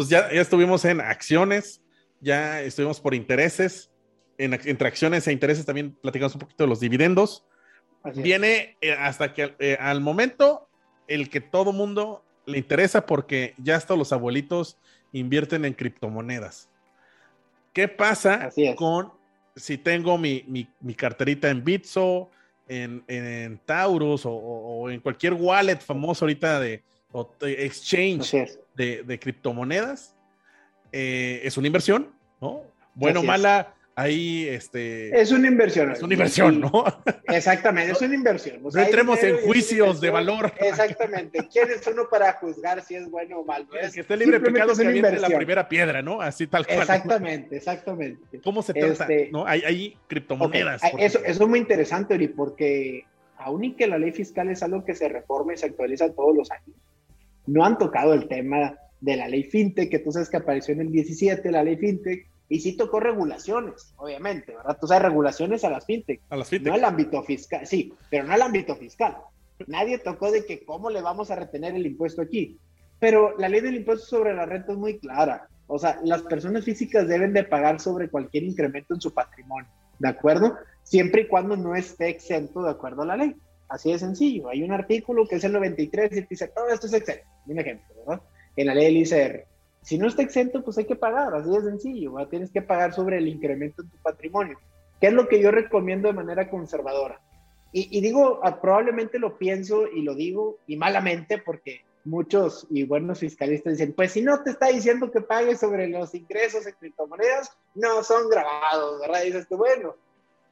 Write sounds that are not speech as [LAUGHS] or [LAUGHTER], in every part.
Entonces ya, ya estuvimos en acciones, ya estuvimos por intereses, en, entre acciones e intereses también platicamos un poquito de los dividendos. Así. Viene eh, hasta que eh, al momento el que todo mundo le interesa porque ya hasta los abuelitos invierten en criptomonedas. ¿Qué pasa con si tengo mi, mi- mi carterita en Bitso, en, en Taurus o, en cualquier wallet famoso ahorita de, o exchange Así es. De, de criptomonedas? Eh, es una inversión, ¿no? Bueno, es. mala, ahí este, Es una inversión. es una inversión, ¿no? [LAUGHS] Exactamente, es una inversión. O No sea, entremos en juicios de valor. Exactamente. ¿Quién es uno para juzgar si es bueno o malo? Es que esté libre de simplemente pecado es que aviente la primera piedra, ¿no? Así tal cual. Exactamente, exactamente. ¿Cómo se trata? Este- ¿no? Hay, hay criptomonedas. Eso, eso es muy interesante, Ori, porque aún y que la ley fiscal es algo que se reforma y se actualiza todos los años, no han tocado el tema de la ley fintech, que tú sabes que apareció en el 17, la ley fintech, y sí tocó regulaciones, obviamente, ¿verdad? Tú sabes, regulaciones a las fintech, a las no fintech. al ámbito fiscal, sí, pero no al ámbito fiscal. Nadie tocó de que cómo le vamos a retener el impuesto aquí. Pero la ley del impuesto sobre la renta es muy clara. O sea, las personas físicas deben de pagar sobre cualquier incremento en su patrimonio, ¿de acuerdo? Siempre y cuando no esté exento de acuerdo a la ley. Así de sencillo. Hay un artículo que es el 93 y dice, todo esto es exento. Un ejemplo, ¿verdad? En la ley del. Si no está exento, pues hay que pagar, así de sencillo. ¿verdad? Tienes que pagar sobre el incremento en tu patrimonio. ¿Qué es lo que yo recomiendo de manera conservadora? Y, y digo, ah, probablemente lo pienso y lo digo, y malamente, porque muchos y buenos fiscalistas dicen, pues si no te está diciendo que pagues sobre los ingresos en criptomonedas, no son grabados, ¿verdad? Y dices tú, bueno,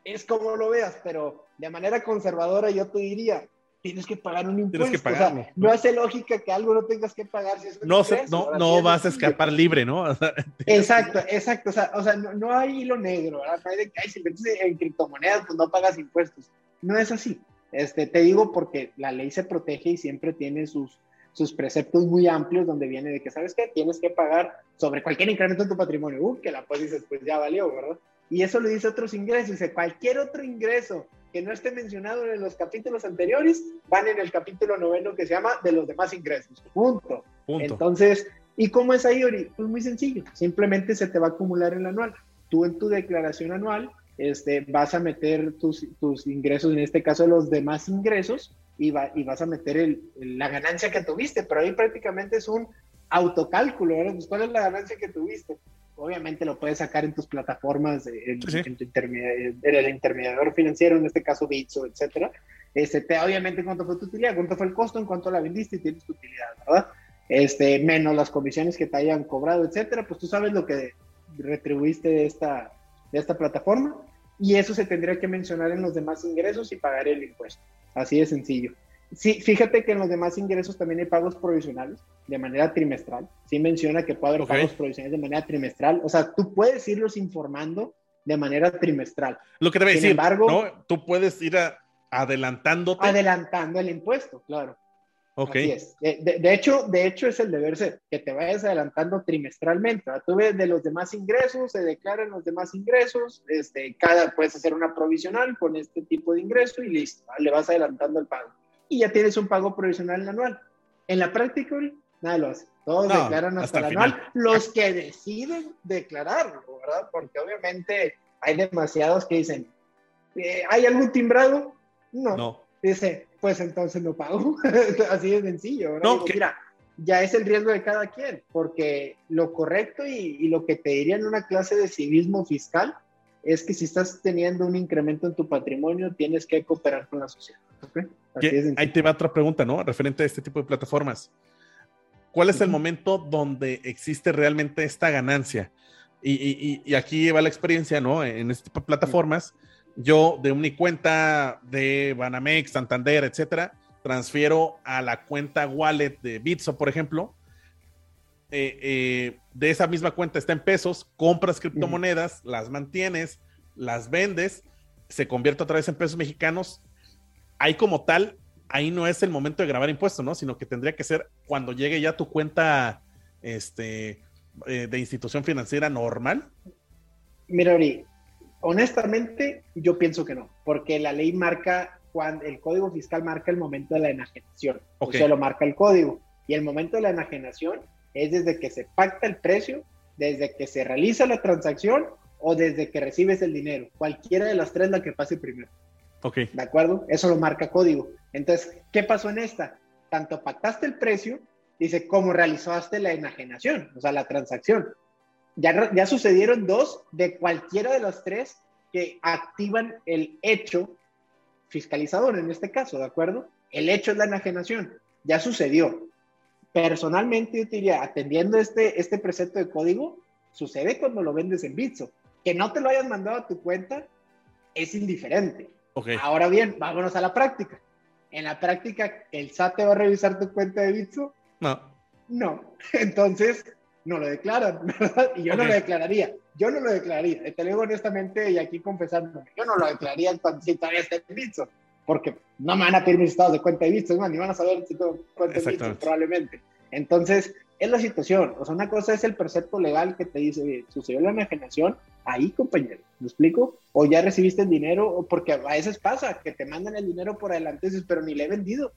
es como lo veas, pero de manera conservadora yo te diría, tienes que pagar un impuesto. Tienes que o sea, no hace lógica que algo no tengas que pagar si es No, se- no, no vas a escapar libre, ¿no? [LAUGHS] Exacto, exacto. O sea, o sea no, no hay hilo negro, ¿verdad? No hay de que "Ay, si inviertes en criptomonedas, pues no pagas impuestos. No es así. Este, te digo porque la ley se protege y siempre tiene sus, sus preceptos muy amplios donde viene de que, ¿sabes qué? Tienes que pagar sobre cualquier incremento en tu patrimonio. Uh, que la pues dices, pues ya valió, ¿verdad? Y eso le dice otros ingresos. Dice, cualquier otro ingreso que no esté mencionado en los capítulos anteriores van en el capítulo noveno que se llama de los demás ingresos. Punto. punto. Entonces, ¿y cómo es ahí, Ori? Pues muy sencillo, simplemente se te va a acumular el anual. Tú en tu declaración anual este, vas a meter tus, tus ingresos, en este caso los demás ingresos, y, va- y vas a meter el- la ganancia que tuviste, pero ahí prácticamente es un autocálculo, ¿verdad? Pues, ¿Cuál es la ganancia que tuviste? Obviamente lo puedes sacar en tus plataformas, en, Sí, en tu en el intermediador financiero, en este caso Bitso, etcétera. Este, te, obviamente cuánto fue tu utilidad, cuánto fue el costo, en cuánto la vendiste y tienes tu utilidad, ¿verdad? Este, menos las comisiones que te hayan cobrado, etcétera, pues tú sabes lo que retribuiste de esta, de esta plataforma y eso se tendría que mencionar en los demás ingresos y pagar el impuesto. Así de sencillo. Sí, fíjate que en los demás ingresos también hay pagos provisionales de manera trimestral. Sí menciona que puede haber pagos provisionales de manera trimestral. O sea, tú puedes irlos informando de manera trimestral, Lo que debe sin decir, embargo- ¿no? Tú puedes ir a- adelantándote. adelantando el impuesto, claro. ok. Así es. Eh, De, de hecho, de hecho, es el deber ser, que te vayas adelantando trimestralmente. ¿verdad? Tú ves de los demás ingresos, se declaran los demás ingresos, este, cada puedes hacer una provisional con este tipo de ingreso y listo, ¿verdad? le vas adelantando el pago. Y ya tienes un pago provisional anual. En la práctica, Uri, nada lo hace. Todos No, declaran hasta hasta, el el anual, final. los que deciden declararlo, ¿verdad? Porque obviamente hay demasiados que dicen, eh, ¿hay algún timbrado? No. No. Dice, pues entonces no pago. [LAUGHS] Así de sencillo. ¿verdad? No, Digo, que- Mira, ya es el riesgo de cada quien, porque lo correcto y, y lo que te diría en una clase de civismo fiscal es que si estás teniendo un incremento en tu patrimonio, tienes que cooperar con la sociedad. ¿ok? Así Que- de sencillo. ahí te va otra pregunta, ¿no? Referente a este tipo de plataformas. ¿Cuál es el momento donde existe realmente esta ganancia? Y, y- y- y aquí va la experiencia, ¿no? En este tipo de plataformas, yo de mi cuenta de Banamex, Santander, etcétera, transfiero a la cuenta wallet de Bitso, por ejemplo. Eh, eh, de esa misma cuenta está en pesos, compras criptomonedas, las mantienes, las vendes, se convierte otra vez en pesos mexicanos. Ahí como tal, ahí no es el momento de grabar impuestos, ¿no? Sino que tendría que ser cuando llegue ya tu cuenta este, eh, de institución financiera normal. Mira, Ori, honestamente yo pienso que no, porque la ley marca, cuando el código fiscal marca el momento de la enajenación, o sea, lo marca el código, y el momento de la enajenación es desde que se pacta el precio, desde que se realiza la transacción o desde que recibes el dinero. Cualquiera de las tres la que pase primero. Ok. ¿De acuerdo? Eso lo marca código. Entonces, ¿qué pasó en esta? Tanto pactaste el precio, dice, como realizaste la enajenación, o sea, la transacción. Ya, ya sucedieron dos de cualquiera de las tres que activan el hecho fiscalizador en este caso, ¿de acuerdo? El hecho es la enajenación. Ya sucedió. Personalmente, yo diría, atendiendo este, este precepto de código, sucede cuando lo vendes en Bitso. Que no te lo hayas mandado a tu cuenta es indiferente. Ahora bien, vámonos a la práctica. En la práctica, ¿el SAT te va a revisar tu cuenta de Bitso? No. No. [LAUGHS] Entonces, no lo declaran, [LAUGHS] ¿verdad? Y yo no lo declararía. Yo no lo declararía. Te lo digo honestamente y aquí confesándome. Yo no lo declararía cuando si todavía está en Bitso porque no me van a pedir mis estados de cuenta de Bitso, ni van a saber si tengo cuenta de Bitso, probablemente. Entonces, es la situación. O sea, una cosa es el precepto legal que te dice, sucedió la enajenación, ahí, compañero, ¿me explico? O ya recibiste el dinero, porque a veces pasa que te mandan el dinero por adelante, pero ni le he vendido.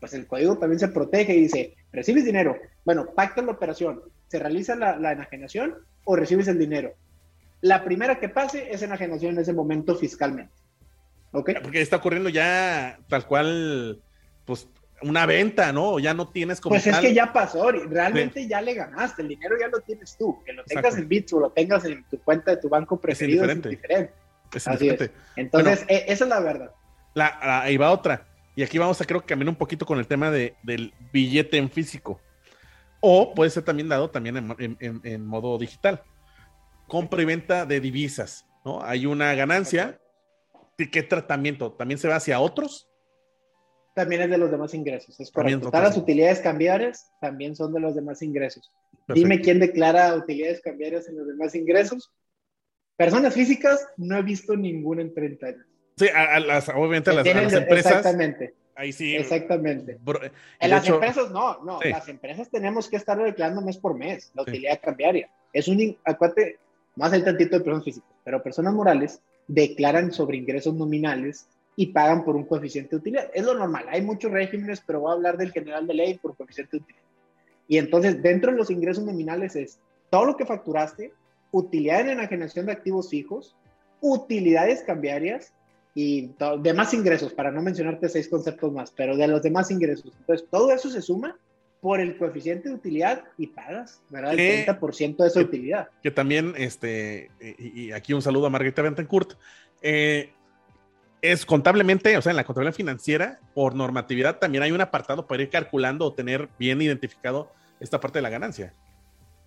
Pues el código también se protege y dice, recibes dinero, bueno, pacta la operación, se realiza la, la enajenación o recibes el dinero. La primera que pase es enajenación en ese momento fiscalmente. Porque está ocurriendo ya tal cual, pues una venta, ¿no? Ya no tienes como. Pues es que ya pasó, realmente ya le ganaste, el dinero ya lo tienes tú, que lo tengas en Bits o lo tengas en tu cuenta de tu banco preferido es indiferente. Es indiferente. Entonces, e, esa es la verdad. La, ahí va otra. Y aquí vamos a creo que cambiar un poquito con el tema de, del billete en físico. O puede ser también dado también en, en modo digital. Compra y venta de divisas, ¿no? Hay una ganancia ¿Qué tratamiento? ¿También se va hacia otros? También es de los demás ingresos, es correcto. Todas las utilidades cambiarias también son de los demás ingresos. Dime quién declara utilidades cambiarias en los demás ingresos. Personas físicas, no he visto ninguna en 30 años. Sí, obviamente a las, empresas. Exactamente. Ahí sí. Exactamente. en las empresas no, no. Las empresas tenemos que estar declarando mes por mes la utilidad cambiaria. Es un, acuérdate, más el tantito de personas físicas, pero personas morales declaran sobre ingresos nominales y pagan por un coeficiente de utilidad. Es lo normal, hay muchos regímenes, pero voy a hablar del general de ley por coeficiente de utilidad. Y entonces, dentro de los ingresos nominales es todo lo que facturaste, utilidad en enajenación de activos fijos, utilidades cambiarias y demás ingresos, para no mencionarte seis conceptos más, pero de los demás ingresos. Entonces, todo eso se suma por el coeficiente de utilidad y pagas, ¿verdad? El 30% de esa utilidad. Que también, este, y, aquí un saludo a Margarita Bentencourt, eh, es contablemente, o sea, en la contabilidad financiera, por normatividad, también hay un apartado para ir calculando o tener bien identificado esta parte de la ganancia.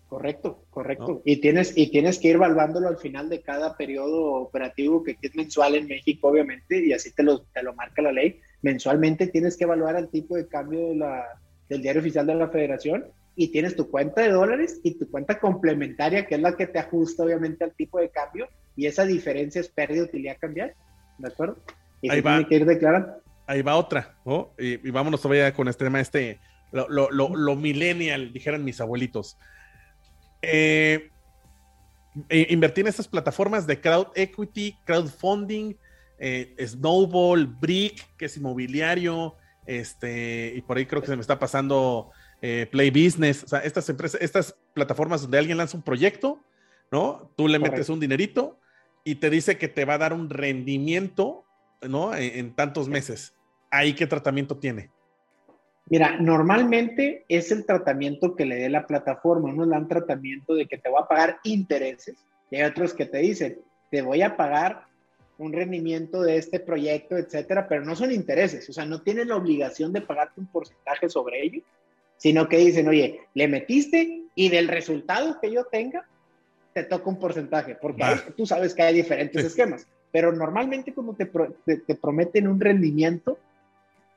Correcto, correcto. Y, tienes, y tienes que ir evaluándolo al final de cada periodo operativo que, es mensual en México, obviamente, y así te lo, te lo marca la ley. Mensualmente tienes que evaluar el tipo de cambio de la, del diario oficial de la federación y tienes tu cuenta de dólares y tu cuenta complementaria, que es la que te ajusta obviamente al tipo de cambio y esa diferencia es pérdida de utilidad cambiar, ¿de acuerdo? Y ahí va. que ir declarando. Ahí va otra, ¿no? Y, vámonos todavía con este tema, este, lo, lo, lo, millennial, dijeran mis abuelitos. Eh, invertir en estas plataformas de crowd equity, crowdfunding, eh, Snowball, Brick, que es inmobiliario, este, y por ahí creo que se me está pasando eh, Play Business, o sea, estas empresas, estas plataformas donde alguien lanza un proyecto, ¿no? Tú le metes un dinerito y te dice que te va a dar un rendimiento, ¿no? En, tantos meses. ¿Ahí qué tratamiento tiene? Mira, normalmente es el tratamiento que le dé la plataforma. Unos dan tratamiento de que te va a pagar intereses y hay otros que te dicen, te voy a pagar un rendimiento de este proyecto, etcétera, pero no son intereses, o sea, no tienen la obligación de pagarte un porcentaje sobre ello, sino que dicen, oye, le metiste y del resultado que yo tenga, te toca un porcentaje, porque tú sabes que hay diferentes esquemas. pero normalmente como te, te, prometen un rendimiento,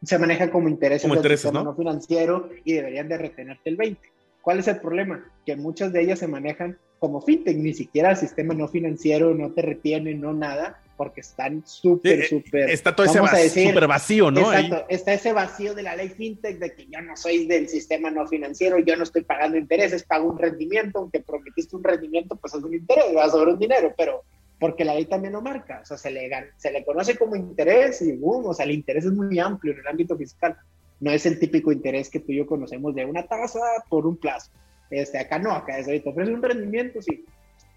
se maneja como interés como intereses, ¿no? no financiero y deberían de retenerte el 20. ¿Cuál es el problema? Que muchas de ellas se manejan como fintech, ni siquiera el sistema no financiero no te retiene, no nada, porque están súper, eh, súper. Está todo ese vacío, súper vacío, ¿no? Exacto, está ese vacío de la ley fintech de que yo no soy del sistema no financiero, yo no estoy pagando intereses, pago un rendimiento, aunque prometiste un rendimiento, pues es un interés, va sobre un dinero, pero porque la ley también lo marca, o sea, se le, se le conoce como interés y boom, o sea, el interés es muy amplio en el ámbito fiscal. No es el típico interés que tú y yo conocemos de una tasa por un plazo. Este, acá no, acá es, te ofrece un rendimiento, sí,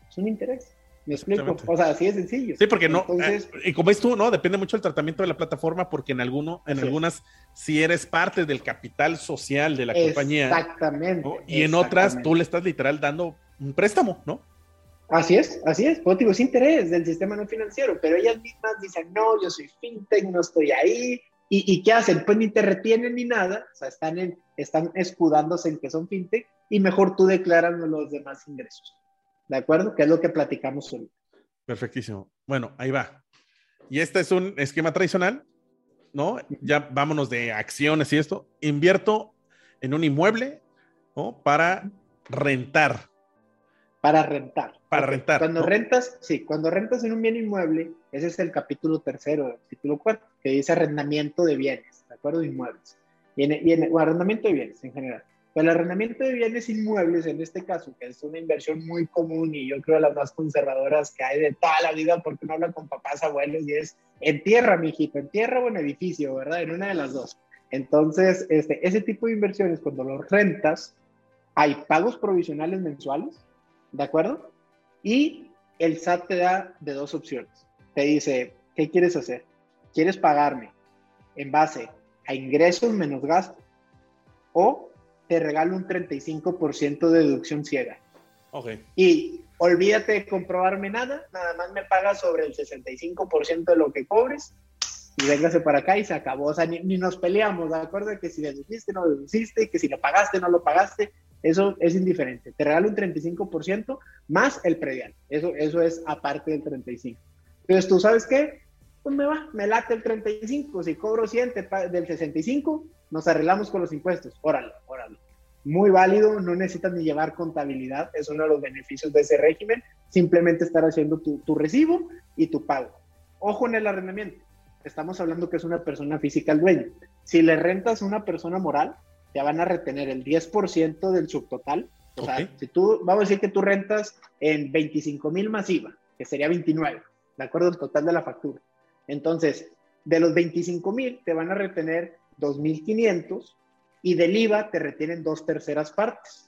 es un interés. Me explico. O sea, así es sencillo. Sí, porque no. Entonces, eh, y como es tú, ¿no? Depende mucho del tratamiento de la plataforma, porque en alguno, en algunas, si eres parte del capital social de la compañía. Exactamente. Y en otras, tú le estás literal dando un préstamo, ¿no? Así es, así es. Pues digo, es interés del sistema no financiero, pero ellas mismas dicen, no, yo soy fintech, no estoy ahí. ¿Y, y qué hacen? Pues ni te retienen ni nada. O sea, están, en, están escudándose en que son fintech y mejor tú declaras los demás ingresos. ¿De acuerdo? Que es lo que platicamos hoy. Perfectísimo. Bueno, ahí va. Y este es un esquema tradicional, ¿no? Ya vámonos de acciones y esto. Invierto en un inmueble, ¿no? Para rentar. Para rentar. Para rentar. Cuando rentas, sí, cuando rentas en un bien inmueble, ese es el capítulo tercero, el título cuarto, que dice arrendamiento de bienes, ¿de acuerdo? Inmuebles. Viene, viene, o arrendamiento de bienes en general. El arrendamiento de bienes inmuebles, en este caso, que es una inversión muy común y yo creo las más conservadoras que hay de toda la vida, porque uno habla con papás, abuelos y es en tierra, mijito, en tierra o en edificio, ¿verdad? En una de las dos. Entonces, este, ese tipo de inversiones, cuando los rentas, hay pagos provisionales mensuales, ¿de acuerdo? Y el SAT te da de dos opciones. Te dice, ¿qué quieres hacer? ¿Quieres pagarme en base a ingresos menos gastos? O te regalo un 35% de deducción ciega. Ok. Y olvídate de comprobarme nada, nada más me pagas sobre el 65% de lo que cobres y véngase para acá y se acabó. O sea, ni, nos peleamos, ¿de acuerdo? Que si deduciste, no deduciste, que si lo pagaste, no lo pagaste, eso es indiferente. Te regalo un 35% más el predial. Eso, eso es aparte del 35%. Entonces, ¿tú sabes qué? Pues me va, me late el 35. Si cobro 100 del 65, nos arreglamos con los impuestos. Órale, órale. Muy válido, no necesitas ni llevar contabilidad, es uno de los beneficios de ese régimen, simplemente estar haciendo tu, tu recibo y tu pago. Ojo en el arrendamiento, estamos hablando que es una persona física el dueño. Si le rentas a una persona moral, te van a retener el 10% del subtotal. O sea, si tú, vamos a decir que tú rentas en 25 mil masiva, que sería 29, de acuerdo al total de la factura. Entonces, de los 25 mil, te van a retener 2.500 y del IVA te retienen dos terceras partes.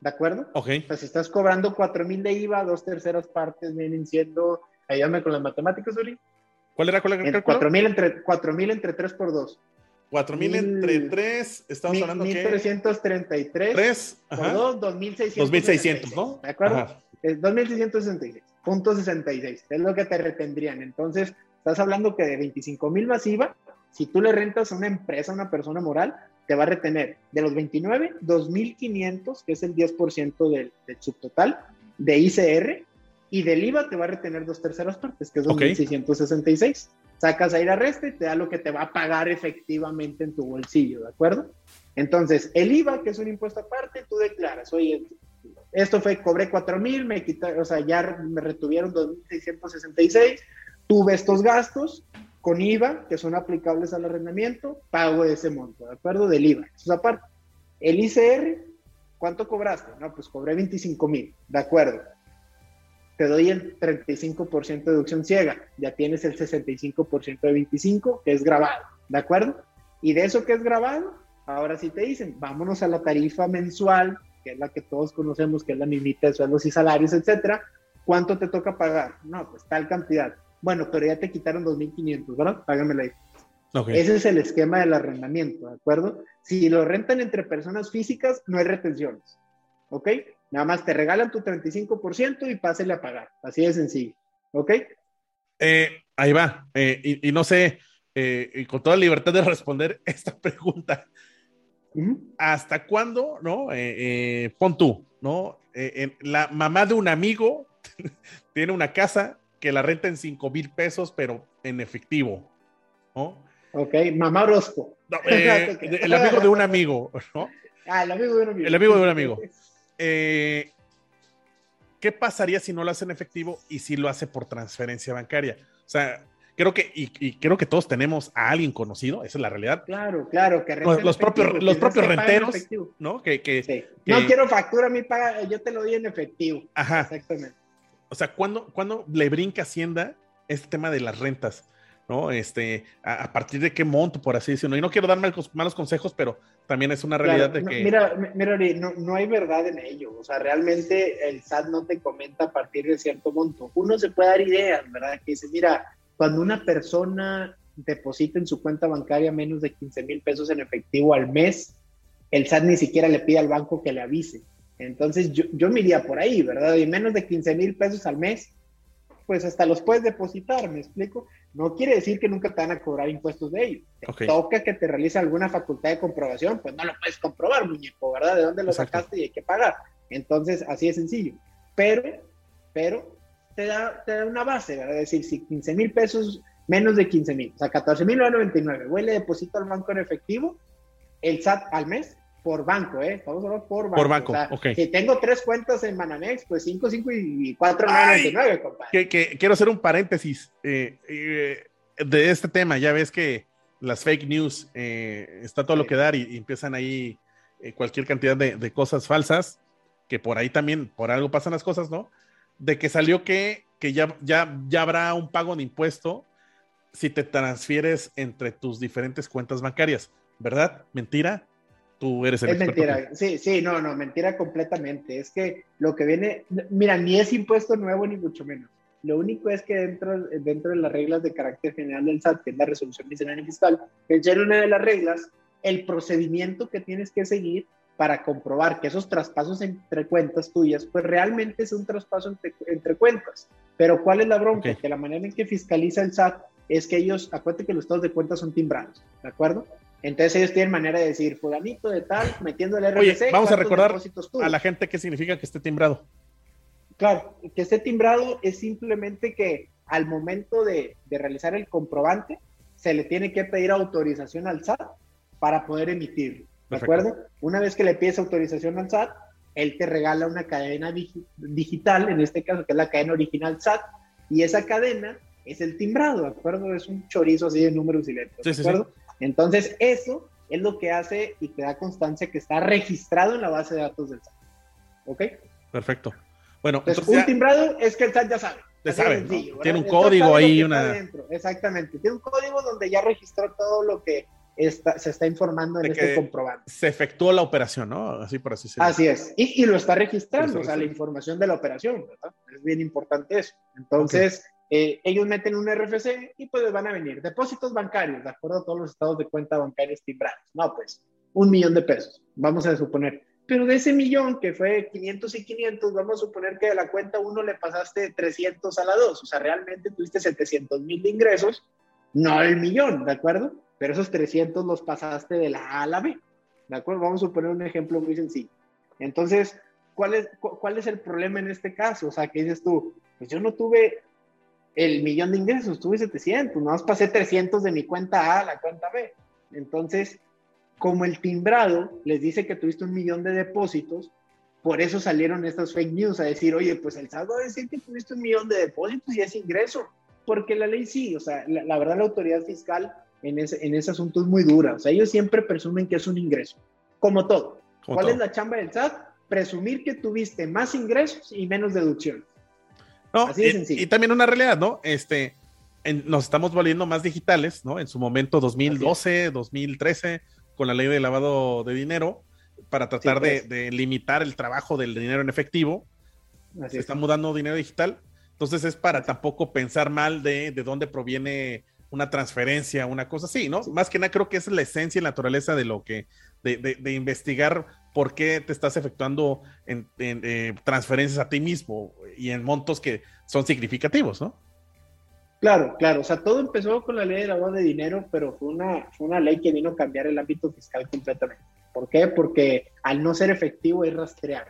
¿De acuerdo? Ok. Pues si estás cobrando 4.000 de IVA, dos terceras partes vienen siendo, ayúdame con las matemáticas, Uri. ¿Cuál era? ¿Cuál era? 4.000 entre, 4.000 entre 3 por 2. 4.000 entre 3, estamos hablando que... 1.333 3, por 2, 2.600. 2.600, ¿no? ¿De acuerdo? Es 2.666, punto 66, es lo que te retendrían. Entonces, estás hablando que de 25.000 más IVA, si tú le rentas a una empresa, a una persona moral, te va a retener de los 29, 2.500, que es el 10% del, del subtotal, de ICR, y del IVA te va a retener dos terceras partes, que es 2.666. Sacas ahí la resta y te da lo que te va a pagar efectivamente en tu bolsillo, ¿de acuerdo? Entonces, el IVA, que es un impuesto aparte, tú declaras, oye, esto fue, cobré 4.000, me quitaron, o sea, ya me retuvieron 2.666, tuve estos gastos, con IVA, que son aplicables al arrendamiento, pago ese monto, ¿de acuerdo? Del IVA. Eso es aparte. El ICR, ¿cuánto cobraste? No, pues cobré 25 mil, ¿de acuerdo? Te doy el 35% de deducción ciega, ya tienes el 65% de 25, que es grabado, ¿de acuerdo? Y de eso que es grabado, ahora sí te dicen, vámonos a la tarifa mensual, que es la que todos conocemos, que es la mimita de sueldos y salarios, etcétera. ¿Cuánto te toca pagar? No, pues tal cantidad bueno, pero ya te quitaron 2.500, ¿verdad? Págamela ahí. Ese es el esquema del arrendamiento, ¿de acuerdo? Si lo rentan entre personas físicas, no hay retenciones, ¿ok? Nada más te regalan tu 35% y pásele a pagar, así de sencillo, ¿ok? Eh, ahí va, eh, y, no sé, eh, y con toda libertad de responder [LAUGHS] esta pregunta. ¿Hasta cuándo, no? pon tú, ¿no? la mamá de un amigo [LAUGHS] tiene una casa que la renta en 5 mil pesos, pero en efectivo, ¿no? Ok, mamá Orozco. [LAUGHS] Eh, el amigo de un amigo, ¿no? Ah, el amigo de un amigo. El amigo de un amigo. [LAUGHS] Eh, ¿Qué pasaría si no lo hace en efectivo y si lo hace por transferencia bancaria? O sea, creo que, y, creo que todos tenemos a alguien conocido, esa es la realidad. Claro, claro, que los, propios, los propios renteros, ¿no? Que, que, no quiero factura, mi paga, yo te lo doy en efectivo. Ajá. Exactamente. O sea, ¿cuándo, cuando le brinca Hacienda este tema de las rentas? ¿no? Este, a, partir de qué monto, por así decirlo. Y no quiero dar malos, consejos, pero también es una realidad de que... Mira, mira no, no, hay verdad en ello. O sea, realmente el SAT no te comenta a partir de cierto monto. Uno se puede dar ideas, ¿verdad? Que dice, mira, cuando una persona deposita en su cuenta bancaria menos de 15 mil pesos en efectivo al mes, el SAT ni siquiera le pide al banco que le avise. Entonces yo, yo me iría por ahí, ¿verdad? Y menos de 15 mil pesos al mes, pues hasta los puedes depositar, ¿me explico? No quiere decir que nunca te van a cobrar impuestos de ellos. toca que te realice alguna facultad de comprobación, pues no lo puedes comprobar, muñeco, ¿verdad? ¿De dónde lo sacaste y hay que pagar? Entonces, así de sencillo. Pero, pero, te da, te da una base, ¿verdad? Es decir, si 15 mil pesos, menos de 15 mil, o sea, 14 mil 99, voy le deposito al banco en efectivo, el SAT al mes por banco, ¿eh? Estamos hablando por banco. Por banco, ok. Si tengo tres cuentas en Manamex, pues 5, 5 y 4, 99, compadre. Que, que, quiero hacer un paréntesis eh, eh, de este tema. Ya ves que las fake news eh, está todo lo que dar y, empiezan ahí cualquier cantidad de, de, cosas falsas, que por ahí también, por algo pasan las cosas, ¿no? De que salió que, que ya, ya, ya habrá un pago de impuesto si te transfieres entre tus diferentes cuentas bancarias, ¿verdad? ¿Mentira? Tú eres el Es mentira, sí, sí, no, no, mentira completamente. Es que lo que viene, mira, ni es impuesto nuevo ni mucho menos. Lo único es que dentro, dentro de las reglas de carácter general del SAT, que es la resolución miscelánea fiscal, en una de las reglas, el procedimiento que tienes que seguir para comprobar que esos traspasos entre cuentas tuyas, pues realmente es un traspaso entre, entre cuentas. Pero ¿cuál es la bronca? Que la manera en que fiscaliza el SAT es que ellos, acuérdate que los estados de cuentas son timbrados, ¿de acuerdo? Entonces ellos tienen manera de decir, fulanito de tal, metiendo el RFC. Oye, vamos a recordar a la gente qué significa que esté timbrado. Claro, que esté timbrado es simplemente que al momento de, realizar el comprobante, se le tiene que pedir autorización al SAT para poder emitirlo. ¿De acuerdo? Una vez que le pides autorización al SAT, él te regala una cadena digital, en este caso que es la cadena original SAT, y esa cadena es el timbrado, ¿de acuerdo? Es un chorizo así de números y letras, ¿de acuerdo? Entonces, eso es lo que hace y te da constancia que está registrado en la base de datos del SAT. ¿Ok? Perfecto. Bueno, entonces, un timbrado es que el SAT ya sabe. Ya sabe, Tiene un código ahí, una... Exactamente, tiene un código donde ya registró todo lo que está, se está informando en este comprobante. Se efectuó la operación, ¿no? Así por así decirlo. Así es, y, lo está registrando, o sea, la información de la operación, ¿verdad? Es bien importante eso. Entonces, eh, ellos meten un RFC y pues van a venir depósitos bancarios, de acuerdo a todos los estados de cuenta bancarios timbrados. No, pues un millón de pesos, vamos a suponer. Pero de ese millón, que fue 500 y 500, vamos a suponer que de la cuenta 1 le pasaste 300 a la 2. O sea, realmente tuviste 700 mil de ingresos, no el millón, ¿de acuerdo? Pero esos 300 los pasaste de la A a la B. ¿De acuerdo? Vamos a suponer un ejemplo muy sencillo. Entonces, ¿cuál es, ¿cuál es el problema en este caso? O sea, que dices tú, pues yo no tuve el millón de ingresos, tuve 700, nada más pasé 300 de mi cuenta A a la cuenta B. Entonces, como el timbrado les dice que tuviste un millón de depósitos, por eso salieron estas fake news a decir, oye, pues el SAT va a decir que tuviste un millón de depósitos y es ingreso, porque la ley sí, o sea, la, verdad la autoridad fiscal en ese, en ese asunto es muy dura, o sea, ellos siempre presumen que es un ingreso, como todo. ¿Cuál es la chamba del SAT? Presumir que tuviste más ingresos y menos deducciones. Y, también una realidad, ¿no? Este, nos estamos volviendo más digitales, ¿no? En su momento 2012, 2013, con la ley de lavado de dinero, para tratar pues. de, limitar el trabajo del dinero en efectivo. se está mudando dinero digital. Entonces es para tampoco pensar mal de, de dónde proviene una transferencia, una cosa así, ¿no? Más que nada creo que esa es la esencia y la naturaleza de lo que, de, de investigar por qué te estás efectuando en, eh, transferencias a ti mismo y en montos que son significativos, ¿no? Claro, claro. O sea, todo empezó con la ley de lavado de dinero, pero fue una, fue una ley que vino a cambiar el ámbito fiscal completamente. ¿Por qué? Porque al no ser efectivo es rastrear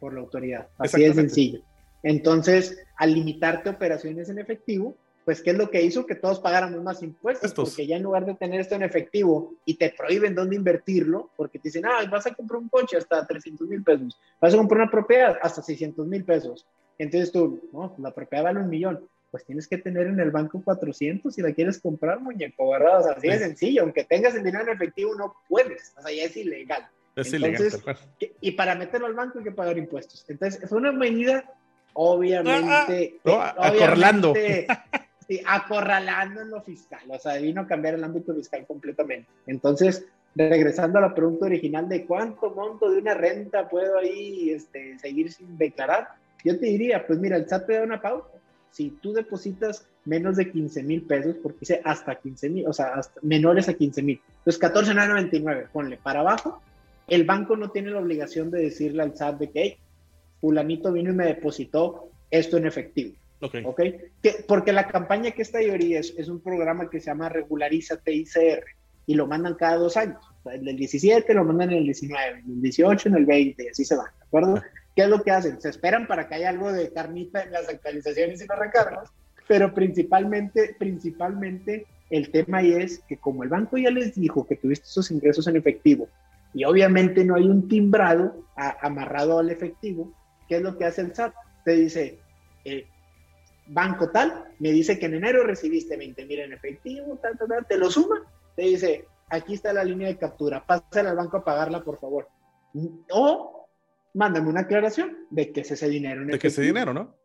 por la autoridad. Así de sencillo. Entonces, al limitarte operaciones en efectivo, pues ¿qué es lo que hizo? Que todos pagáramos más impuestos, porque ya en lugar de tener esto en efectivo y te prohíben dónde invertirlo, porque te dicen, ah, vas a comprar un coche hasta 300 mil pesos, vas a comprar una propiedad hasta 600 mil pesos. Entonces tú, no, la propiedad vale un millón, pues tienes que tener en el banco 400 si la quieres comprar, muñeco, ¿verdad? O sea, así de sencillo, aunque tengas el dinero en efectivo no puedes, o sea, ya es ilegal. Es Entonces, ilegal. Y para meterlo al banco hay que pagar impuestos. Entonces, fue una medida obviamente, ah, ah. acorralando. Sí, acorralando en lo fiscal, o sea, vino a cambiar el ámbito fiscal completamente. Entonces, regresando a la pregunta original de cuánto monto de una renta puedo ahí este, seguir sin declarar, yo te diría, pues mira, el SAT te da una pauta. Si tú depositas menos de 15 mil pesos, porque dice hasta 15 mil, o sea, hasta menores a 15 mil, entonces 14,99, ponle para abajo, el banco no tiene la obligación de decirle al SAT de que, hey, fulanito vino y me depositó esto en efectivo. Ok. okay? porque la campaña que está ahí es, es un programa que se llama Regulariza TICR y lo mandan cada dos años. en el 17 lo mandan en el 19, en el 18, en el 20 y así se va, ¿de acuerdo? Ah. ¿Qué es lo que hacen? Se esperan para que haya algo de carnita en las actualizaciones y los recargos, pero principalmente, principalmente el tema ahí es que como el banco ya les dijo que tuviste esos ingresos en efectivo y obviamente no hay un timbrado amarrado al efectivo, ¿qué es lo que hace el SAT? Te dice, eh, banco tal, me dice que en enero recibiste 20 mil en efectivo, tal, tal, tal, te lo suma, te dice, aquí está la línea de captura, pásale al banco a pagarla, por favor. O mándame una aclaración de que es ese dinero. de que ese dinero, ¿no?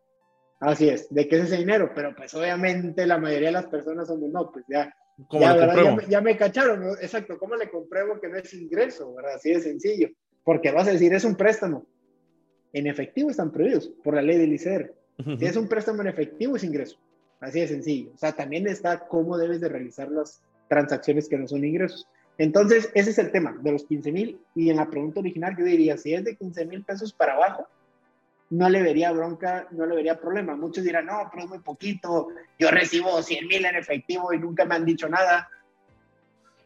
Así es, de que es ese dinero, pero pues obviamente la mayoría de las personas son de no, pues ya, ya, ya, me, cacharon, exacto, ¿cómo le compruebo que no es ingreso? ¿verdad? Así de sencillo, porque vas a decir, es un préstamo. En efectivo están prohibidos por la ley del ICR. Si es un préstamo en efectivo, es ingreso. Así de sencillo. O sea, también está cómo debes de realizar las transacciones que no son ingresos. Entonces, ese es el tema de los 15 mil. Y en la pregunta original, yo diría, si es de 15 mil pesos para abajo, no le vería bronca, no le vería problema. Muchos dirán, no, pero es muy poquito. Yo recibo 100 mil en efectivo y nunca me han dicho nada.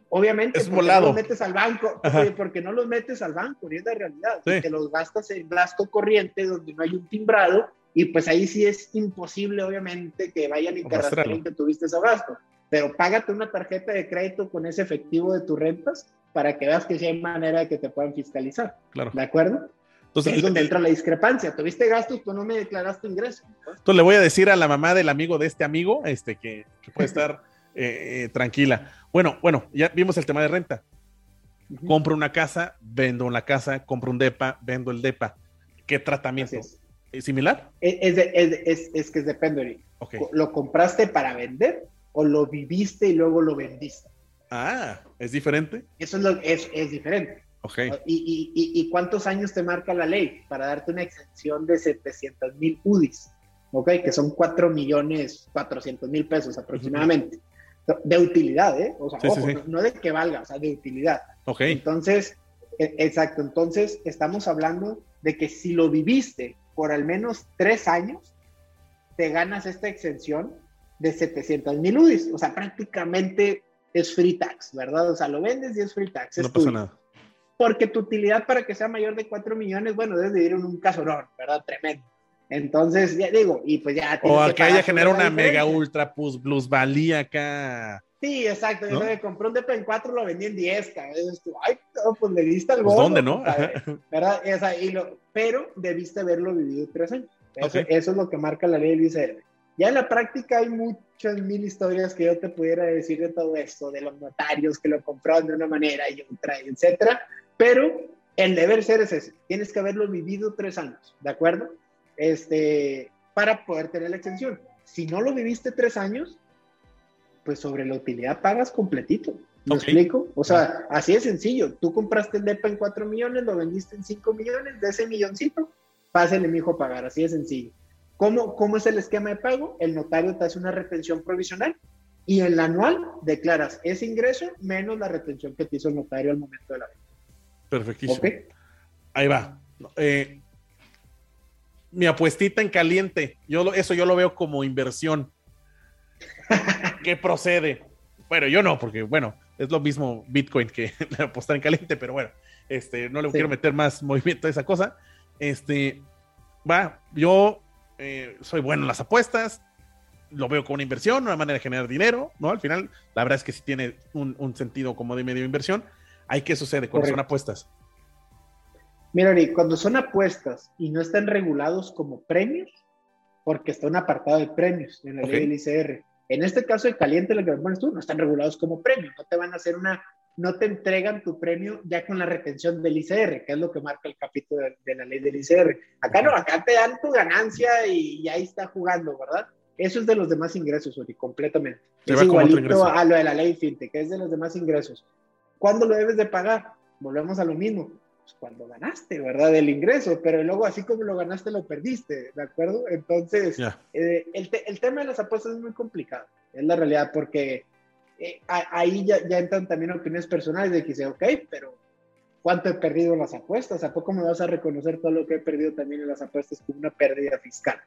Obviamente, es porque no los metes al banco, porque no los metes al banco, ni es la realidad. Sí. los gastas en gasto corriente donde no hay un timbrado y pues ahí sí es imposible, obviamente, que vayan y te rastreen que tuviste ese gasto. Pero págate una tarjeta de crédito con ese efectivo de tus rentas para que veas que sí hay manera de que te puedan fiscalizar. Claro. ¿De acuerdo? Entonces, es donde entra la discrepancia. Tuviste gastos, tú no me declaraste ingreso. Entonces le voy a decir a la mamá del amigo de este amigo este, que, puede [LAUGHS] estar eh, eh, tranquila. Bueno, bueno, ya vimos el tema de renta. Compro una casa, vendo una casa, compro un DEPA, vendo el DEPA. ¿Qué tratamiento? ¿Es similar? Es, es, es, que depende. ¿Lo compraste para vender o lo viviste y luego lo vendiste? Ah, ¿es diferente? Eso es, lo, es, es diferente. Okay. ¿Y, y, y, cuántos años te marca la ley para darte una exención de 700 mil UDIs? ¿Ok? Que son 4 millones 400 mil pesos aproximadamente. De utilidad, ¿eh? O sea, ojo, No, de que valga, o sea, de utilidad. Ok. Entonces, e, exacto. Entonces, estamos hablando de que si lo viviste por al menos tres años, te ganas esta exención de 700 mil UDIs. O sea, prácticamente es free tax, ¿verdad? O sea, lo vendes y es free tax. no pasa nada. Porque tu utilidad para que sea mayor de 4 millones, bueno, debes de ir en un casorón, ¿verdad? Tremendo. Entonces, ya digo, y pues ya. O que, haya generado una mega ultra plus, valía acá. Sí, exacto. Yo me compré un DP en 4, lo vendí en 10, Ay, pues le diste al pues ¿Dónde, no? ¿Verdad? y lo, pero debiste haberlo vivido tres años. Eso, es lo que marca la ley del Ya en la práctica hay muchas mil historias que yo te pudiera decir de todo esto, de los notarios que lo compraron de una manera y otra, etcétera. Pero el deber ser es ese. Tienes que haberlo vivido tres años, ¿de acuerdo? Este, para poder tener la extensión. Si no lo viviste tres años, pues sobre la utilidad pagas completito. ¿Me explico? O sea, así de sencillo. Tú compraste el DEPA en 4 millones, lo vendiste en 5 millones, de ese milloncito, pásale mi hijo a pagar, así de sencillo. ¿Cómo, ¿Cómo es el esquema de pago? El notario te hace una retención provisional y en la anual declaras ese ingreso menos la retención que te hizo el notario al momento de la venta. Perfectísimo. Ahí va. Eh, mi apuestita en caliente, yo eso yo lo veo como inversión. [LAUGHS] ¿Qué procede? Bueno, yo no, porque bueno, es lo mismo Bitcoin que [LAUGHS] apostar en caliente, pero bueno, este, no le quiero meter más movimiento a esa cosa. Este, va, yo eh, soy bueno en las apuestas, lo veo como una inversión, una manera de generar dinero, ¿no? Al final, la verdad es que sí tiene un, sentido como de medio inversión. ¿Hay qué sucede cuando son apuestas? Mira, cuando son apuestas y no están regulados como premios, porque está un apartado de premios en la ley del ICR. En este caso, el caliente, lo que pones tú, no están regulados como premios, no te van a hacer una, no te entregan tu premio ya con la retención del ICR, que es lo que marca el capítulo de, la ley del ICR. Acá no, acá te dan tu ganancia y, ahí está jugando, ¿verdad? Eso es de los demás ingresos, Uri, completamente. es igualito a lo de la ley FinTech, que es de los demás ingresos. ¿Cuándo lo debes de pagar? Volvemos a lo mismo pues, cuando ganaste, ¿verdad? El ingreso, pero luego así como lo ganaste, lo perdiste, ¿de acuerdo? Entonces, eh, el, tema de las apuestas es muy complicado, es la realidad, porque eh, ahí ya, entran también opiniones personales de que dice, ok, pero ¿cuánto he perdido en las apuestas? ¿A poco me vas a reconocer todo lo que he perdido también en las apuestas como una pérdida fiscal?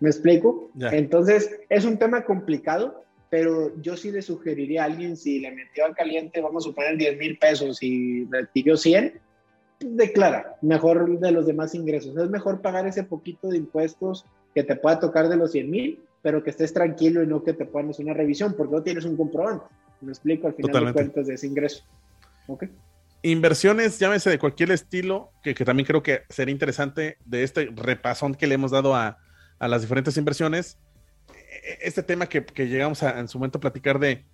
¿Me explico? Entonces, es un tema complicado, pero yo sí le sugeriría a alguien, si le metió al caliente, vamos a suponer 10 mil pesos y retiró 100, declara, mejor de los demás ingresos. Es mejor pagar ese poquito de impuestos que te pueda tocar de los 100 mil, pero que estés tranquilo y no que te puedan hacer una revisión, porque no tienes un comprobante. Me explico al final de cuentas de ese ingreso. Inversiones, llámese de cualquier estilo, que, también creo que sería interesante de este repasón que le hemos dado a, las diferentes inversiones. E, e, este tema que, llegamos a, en su momento a platicar de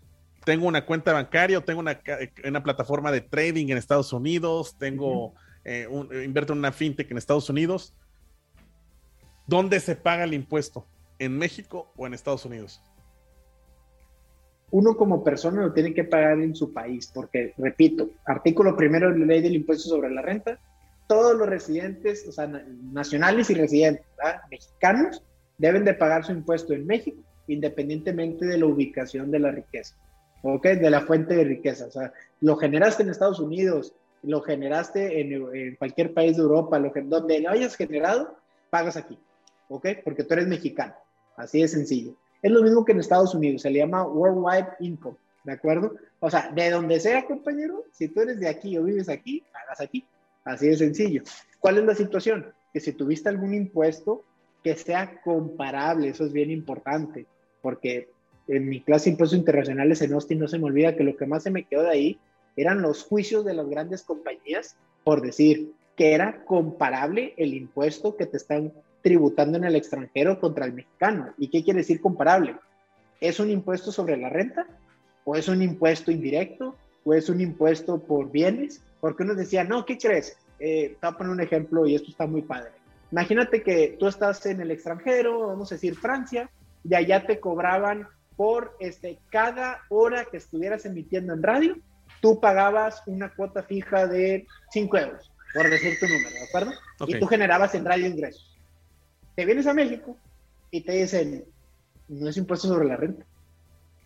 tengo una cuenta bancaria o tengo una, una plataforma de trading en Estados Unidos, tengo, eh, invierto en una fintech en Estados Unidos. ¿Dónde se paga el impuesto? ¿En México o en Estados Unidos? Uno como persona lo tiene que pagar en su país, porque, repito, artículo primero de la ley del impuesto sobre la renta, todos los residentes, o sea, nacionales y residentes, mexicanos, deben de pagar su impuesto en México, independientemente de la ubicación de la riqueza. ¿Ok? De la fuente de riqueza. O sea, lo generaste en Estados Unidos, lo generaste en, cualquier país de Europa, lo donde lo hayas generado, pagas aquí, ¿ok? Porque tú eres mexicano. Así de sencillo. Es lo mismo que en Estados Unidos, se le llama Worldwide Income, ¿de acuerdo? O sea, de donde sea, compañero, si tú eres de aquí o vives aquí, pagas aquí. Así de sencillo. ¿Cuál es la situación? Que si tuviste algún impuesto que sea comparable, eso es bien importante, porque en mi clase de impuestos internacionales en Austin no se me olvida que lo que más se me quedó de ahí eran los juicios de las grandes compañías por decir que era comparable el impuesto que te están tributando en el extranjero contra el mexicano. ¿Y qué quiere decir comparable? ¿Es un impuesto sobre la renta? ¿O es un impuesto indirecto? ¿O es un impuesto por bienes? Porque uno decía, no, ¿qué crees? Eh, te voy a poner un ejemplo y esto está muy padre. Imagínate que tú estás en el extranjero, vamos a decir Francia, y allá te cobraban por este, cada hora que estuvieras emitiendo en radio, tú pagabas una cuota fija de 5 euros, por decir tu número, ¿de acuerdo? Y tú generabas en radio ingresos. Te vienes a México y te dicen, no es impuesto sobre la renta,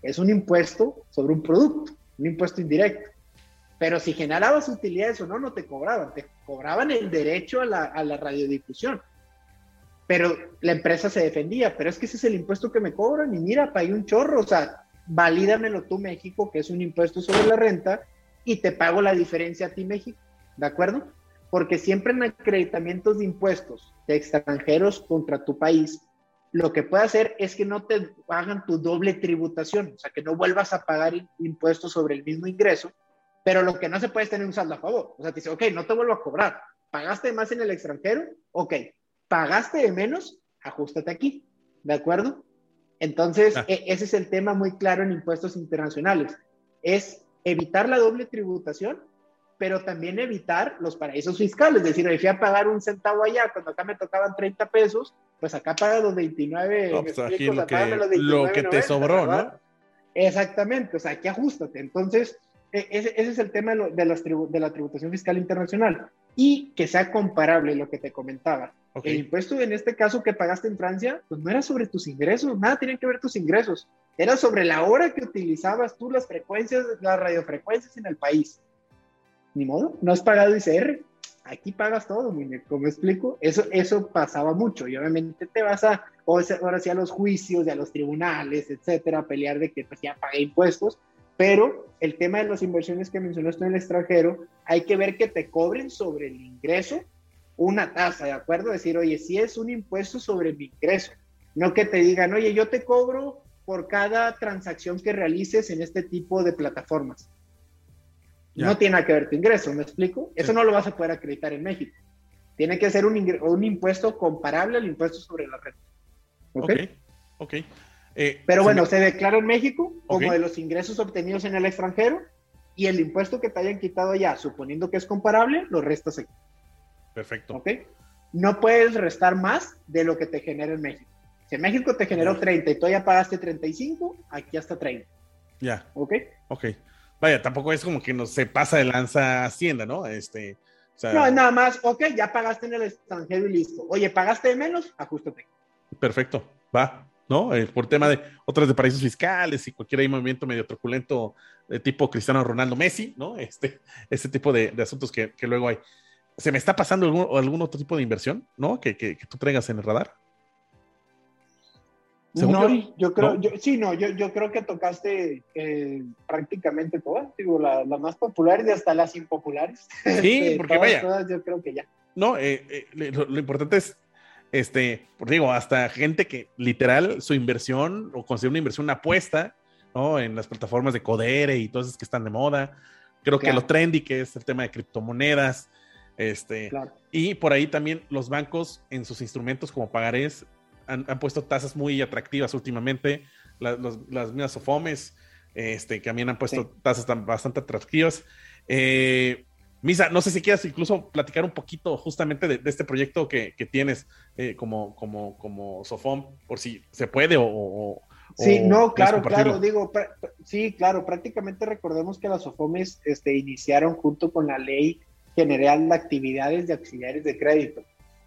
es un impuesto sobre un producto, un impuesto indirecto. Pero si generabas utilidades o no, no te cobraban, te cobraban el derecho a la, a la radiodifusión pero la empresa se defendía, pero es que ese es el impuesto que me cobran y mira, pagué un chorro, o sea, valídamelo tú México, que es un impuesto sobre la renta, y te pago la diferencia a ti México, ¿de acuerdo? Porque siempre en acreditamientos de impuestos de extranjeros contra tu país, lo que puede hacer es que no te hagan tu doble tributación, o sea, que no vuelvas a pagar impuestos sobre el mismo ingreso, pero lo que no se puede es tener un saldo a favor, o sea, te dice, ok, no te vuelvo a cobrar, pagaste más en el extranjero, ok, pagaste de menos, ajustate aquí, ¿de acuerdo? Entonces, ah. ese es el tema muy claro en impuestos internacionales, es evitar la doble tributación, pero también evitar los paraísos fiscales, es decir, fui a pagar un centavo allá, cuando acá me tocaban 30 pesos, pues acá pagas los 29, pues aquí lo, que, te sobró, ¿no? Exactamente, o sea, aquí ajustate. Entonces, e, ese, es el tema de, de la tributación fiscal internacional y que sea comparable lo que te comentaba. El impuesto en este caso que pagaste en Francia, pues no era sobre tus ingresos, nada tenía que ver tus ingresos, era sobre la hora que utilizabas tú las frecuencias, las radiofrecuencias en el país. Ni modo, no has pagado ICR, aquí pagas todo, muñeco, ¿me explico? Eso, eso pasaba mucho y obviamente te vas a, ahora sí a los juicios, y a los tribunales, etcétera, a pelear de que pues, ya pagué impuestos, pero el tema de las inversiones que mencionaste en el extranjero, hay que ver que te cobren sobre el ingreso una tasa, ¿de acuerdo? Decir, oye, si es un impuesto sobre mi ingreso, no que te digan, oye, yo te cobro por cada transacción que realices en este tipo de plataformas. No tiene nada que ver tu ingreso, ¿me explico? Eso no lo vas a poder acreditar en México. Tiene que ser un, un impuesto comparable al impuesto sobre la renta. Ok, ok. Eh, Pero bueno, se declara en México como de los ingresos obtenidos en el extranjero y el impuesto que te hayan quitado allá, suponiendo que es comparable, lo restas aquí. Perfecto. ¿Ok? No puedes restar más de lo que te genera en México. Si en México te generó 30 y tú ya pagaste 35, aquí hasta 30. Ya. ¿Ok? Ok. Vaya, tampoco es como que no se pasa de lanza Hacienda, ¿no? Este, no, nada más, ok, ya pagaste en el extranjero y listo. Oye, ¿pagaste de menos? Ajustate. Perfecto, va, ¿no? Eh, por tema de otras de paraísos fiscales y cualquier movimiento medio truculento de tipo Cristiano Ronaldo Messi, ¿no? [LAUGHS] Este, este tipo de, asuntos que, luego hay. ¿Se me está pasando algún, algún otro tipo de inversión, ¿no? Que, que, que tú traigas en el radar. No, yo, creo, Yo, sí, no, yo, yo creo que tocaste eh, prácticamente todas, digo, las la más populares y hasta las impopulares. Sí, [LAUGHS] este, porque vaya. yo creo que ya. No, eh, eh, lo, importante es, este, digo, hasta gente que literal su inversión o considera una inversión, una apuesta, ¿no? En las plataformas de Codere y todas esas que están de moda. Creo que lo trendy, que es el tema de criptomonedas, este, y por ahí también los bancos en sus instrumentos como pagarés han, puesto tasas muy atractivas últimamente. las mismas Sofomes, este, que también han puesto tasas bastante atractivas. Eh, Misa, no sé si quieras incluso platicar un poquito justamente de, este proyecto que, tienes eh, como, como, como Sofom, por si se puede o... sí, no, claro, claro, digo, sí, claro, prácticamente recordemos que las Sofomes este, iniciaron junto con la ley general de actividades de auxiliares de crédito.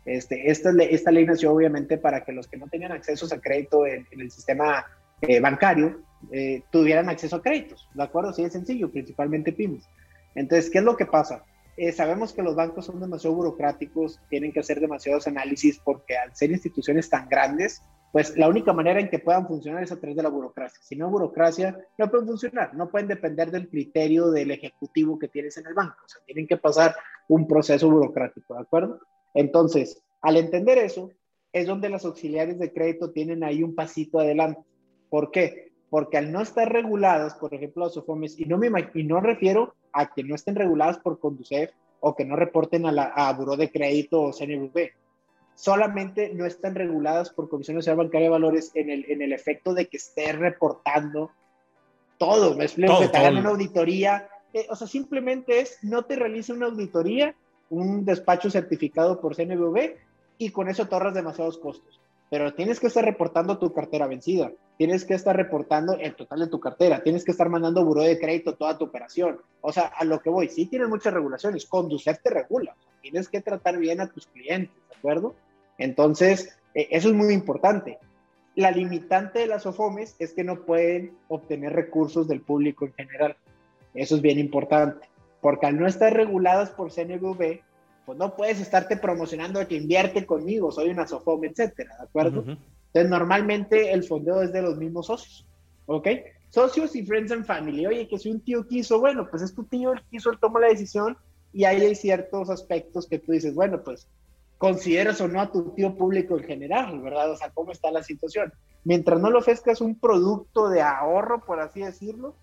Este, esta, esta ley nació obviamente para que los que no tenían acceso a crédito en, el sistema eh, bancario eh, tuvieran acceso a créditos, ¿de acuerdo? Sí, es sencillo, principalmente pymes. Entonces, ¿qué es lo que pasa? Eh, sabemos que los bancos son demasiado burocráticos, tienen que hacer demasiados análisis porque al ser instituciones tan grandes, pues la única manera en que puedan funcionar es a través de la burocracia. Si no hay burocracia, no pueden funcionar, no pueden depender del criterio del ejecutivo que tienes en el banco, o sea, tienen que pasar un proceso burocrático, ¿de acuerdo? Entonces, al entender eso, es donde los auxiliares de crédito tienen ahí un pasito adelante. ¿Por qué? Porque al no estar reguladas, por ejemplo, los OFOMES, y no me y no refiero a que no estén reguladas por Conducef o que no reporten a, la, a Buró de Crédito o CNVB, solamente no están reguladas por Comisión Nacional Bancaria de Valores en el, en el efecto de que esté reportando todo. Me explico, que te hagan una auditoría. Eh, o sea, simplemente es, no te realiza una auditoría un despacho certificado por CNBV y con eso te ahorras demasiados costos. Pero tienes que estar reportando tu cartera vencida, tienes que estar reportando el total de tu cartera, tienes que estar mandando buró de crédito toda tu operación. O sea, a lo que voy, sí tienes muchas regulaciones, conducir te regula, tienes que tratar bien a tus clientes, ¿de acuerdo? Entonces, eh, eso es muy importante. La limitante de las OFOMES es que no pueden obtener recursos del público en general. Eso es bien importante porque al no estar reguladas por CNVB, pues no puedes estarte promocionando que invierte conmigo, soy una SOFOM, etcétera, ¿de acuerdo? Entonces, normalmente el fondeo es de los mismos socios, ¿ok? Socios y friends and family. Oye, que si un tío quiso, bueno, pues es tu tío, el quiso, él toma la decisión y ahí hay ciertos aspectos que tú dices, bueno, pues consideras o no a tu tío público en general, ¿verdad? O sea, ¿cómo está la situación? Mientras no le ofrezcas un producto de ahorro, por así decirlo,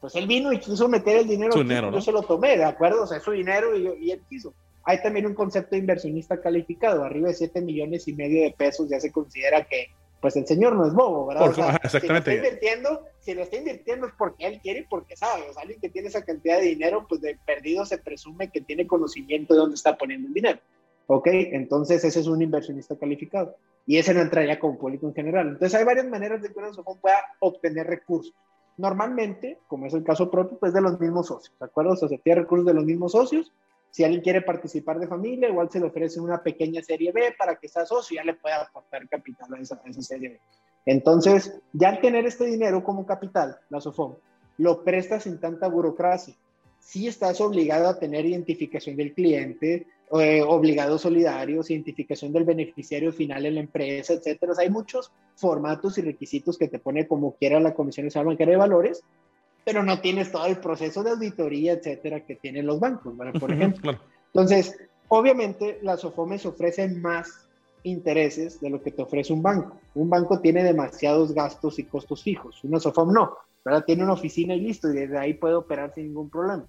pues él vino y quiso meter el dinero, yo se lo tomé, ¿de acuerdo? O sea, es su dinero y, él quiso. Hay también un concepto de inversionista calificado, arriba de 7 millones y medio de pesos ya se considera que pues el señor no es bobo, ¿verdad? exactamente. Si lo, está invirtiendo, si lo está invirtiendo es porque él quiere y porque sabe. O sea, alguien que tiene esa cantidad de dinero, pues de perdido se presume que tiene conocimiento de dónde está poniendo el dinero. ¿Ok? Entonces ese es un inversionista calificado. Y ese no entraría como público en general. Entonces hay varias maneras de que una pueda obtener recursos normalmente, como es el caso propio, pues de los mismos socios, ¿de acuerdo? O sea, se tiene recursos de los mismos socios. Si alguien quiere participar de familia, igual se le ofrece una pequeña serie B para que sea socio y ya le pueda aportar capital a esa, serie B. Entonces, ya al tener este dinero como capital, la SOFOM, lo presta sin tanta burocracia. Si estás obligado a tener identificación del cliente, eh, obligados solidarios, identificación del beneficiario final en la empresa, etcétera. hay muchos formatos y requisitos que te pone como quiera la Comisión Nacional Bancaria de Valores, pero no tienes todo el proceso de auditoría, etcétera, que tienen los bancos, Por ejemplo. Entonces, Obviamente, las SOFOMES ofrecen más intereses de lo que te ofrece un banco. Un banco tiene demasiados gastos y costos fijos, una SOFOM no, ¿verdad? Tiene una oficina y listo, y desde ahí puede operar sin ningún problema.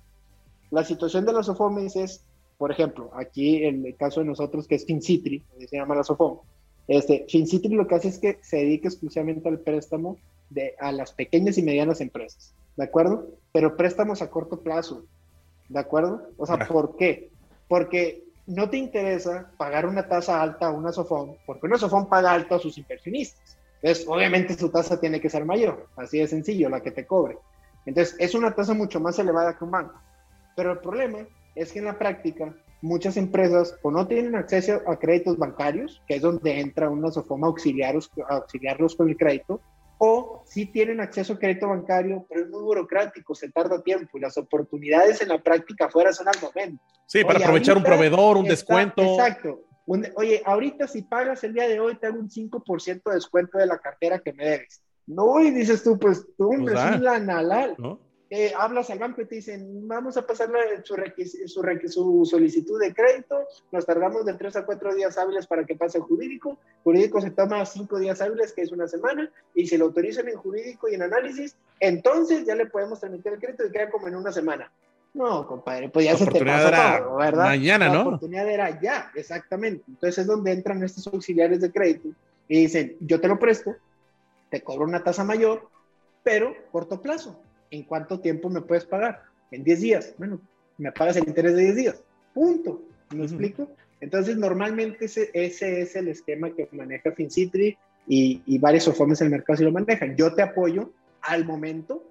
La situación de las SOFOMES es, por ejemplo, aquí en el caso de nosotros que es FinCitri, se llama la SOFOM, este, FinCitri lo que hace es que se dedica exclusivamente al préstamo de, a las pequeñas y medianas empresas, ¿de acuerdo? Pero préstamos a corto plazo, ¿de acuerdo? O sea, ¿por qué? Porque no te interesa pagar una tasa alta a una SOFOM, porque una SOFOM paga alto a sus inversionistas. Entonces, obviamente su tasa tiene que ser mayor, así de sencillo, la que te cobre. Entonces, es una tasa mucho más elevada que un banco. Pero el problema es que en la práctica muchas empresas o no tienen acceso a créditos bancarios, que es donde entra una SOFOM a auxiliarlos, a auxiliarlos con el crédito, o sí tienen acceso a crédito bancario, pero es muy burocrático, se tarda tiempo y las oportunidades en la práctica afuera son al momento. Sí, para aprovechar un proveedor, un descuento. Exacto. oye, ahorita si pagas el día de hoy, te hago un 5% de descuento de la cartera que me debes. No, y dices tú, pues tú, pues, es la nalal. ¿No? Eh, hablas al banco y te dicen, vamos a pasarle su, su, su, solicitud de crédito, nos tardamos de tres a cuatro días hábiles para que pase el jurídico, jurídico se toma cinco días hábiles, que es una semana, y si lo autorizan en jurídico y en análisis, entonces ya le podemos tramitar el crédito y queda como en una semana. No, compadre, pues ya se te todo, ¿verdad? Mañana, ¿no? La oportunidad era ya, exactamente. Entonces es donde entran estos auxiliares de crédito y dicen, yo te lo presto, te cobro una tasa mayor, pero corto plazo ¿en cuánto tiempo me puedes pagar? En 10 días. Bueno, me pagas el interés de 10 días. Punto. ¿Me explico? Entonces, normalmente ese, ese, es el esquema que maneja FinCitri y, y varios sofomes en el mercado si lo manejan. Yo te apoyo al momento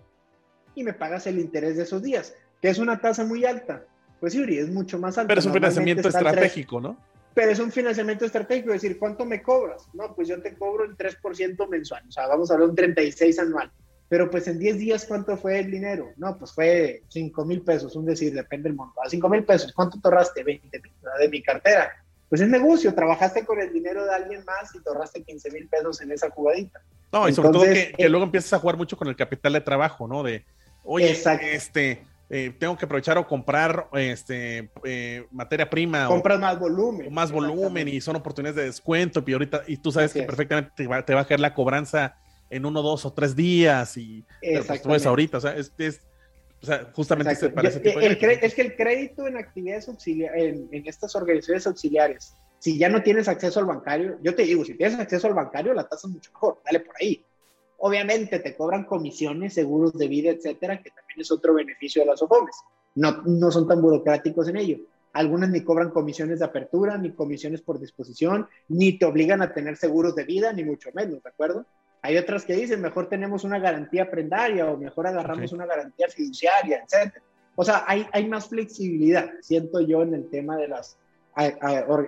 y me pagas el interés de esos días, que es una tasa muy alta. Pues sí, es mucho más alta. Pero es un financiamiento estratégico, ¿no? Pero es un financiamiento estratégico, es decir, ¿cuánto me cobras? No, pues yo te cobro el 3% mensual, o sea, vamos a hablar un 36 anual. Pero pues en 10 días, ¿cuánto fue el dinero? No, pues fue 5 mil pesos, un decir, depende del monto. A 5 mil pesos, ¿cuánto te ahorraste? 20 mil de mi cartera. Pues es negocio, trabajaste con el dinero de alguien más y te ahorraste 15 mil pesos en esa jugadita. No, y sobre todo que, que, eh, luego empiezas a jugar mucho con el capital de trabajo, ¿no? De, oye, este, eh, tengo que aprovechar o comprar este, eh, materia prima. Compras más volumen. más volumen y son oportunidades de descuento. Y ahorita, y tú sabes que perfectamente te va, te va, a caer la cobranza en uno, dos o tres días y pues, ahorita, o sea, es, o sea, justamente se parece Es que el crédito en actividades auxiliares, en, estas organizaciones auxiliares, si ya no tienes acceso al bancario, yo te digo, si tienes acceso al bancario, la tasa es mucho mejor, dale por ahí. Obviamente te cobran comisiones, seguros de vida, etcétera, que también es otro beneficio de las OFOMES. No, no son tan burocráticos en ello. Algunas ni cobran comisiones de apertura, ni comisiones por disposición, ni te obligan a tener seguros de vida, ni mucho menos, ¿de acuerdo? Hay otras que dicen, mejor tenemos una garantía prendaria o mejor agarramos una garantía fiduciaria, etc. O sea, hay, hay más flexibilidad, siento yo, en el tema de las,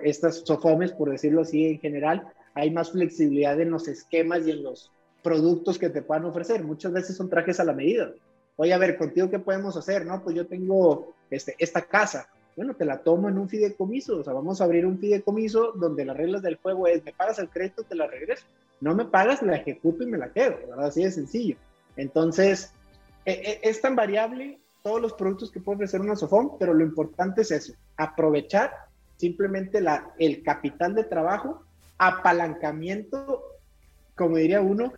estas sofomes, por decirlo así en general, hay más flexibilidad en los esquemas y en los productos que te puedan ofrecer. Muchas veces son trajes a la medida. Oye, a ver, contigo, ¿qué podemos hacer? No, pues yo tengo este, esta casa. Bueno, te la tomo en un fideicomiso. O sea, vamos a abrir un fideicomiso donde las reglas del juego es, me pagas el crédito, te la regreso no me pagas, la ejecuto y me la quedo, ¿verdad? Así de sencillo. Entonces, e, e, es tan variable todos los productos que puede ofrecer una Sofón, pero lo importante es eso, aprovechar simplemente la, el capital de trabajo, apalancamiento, como diría uno,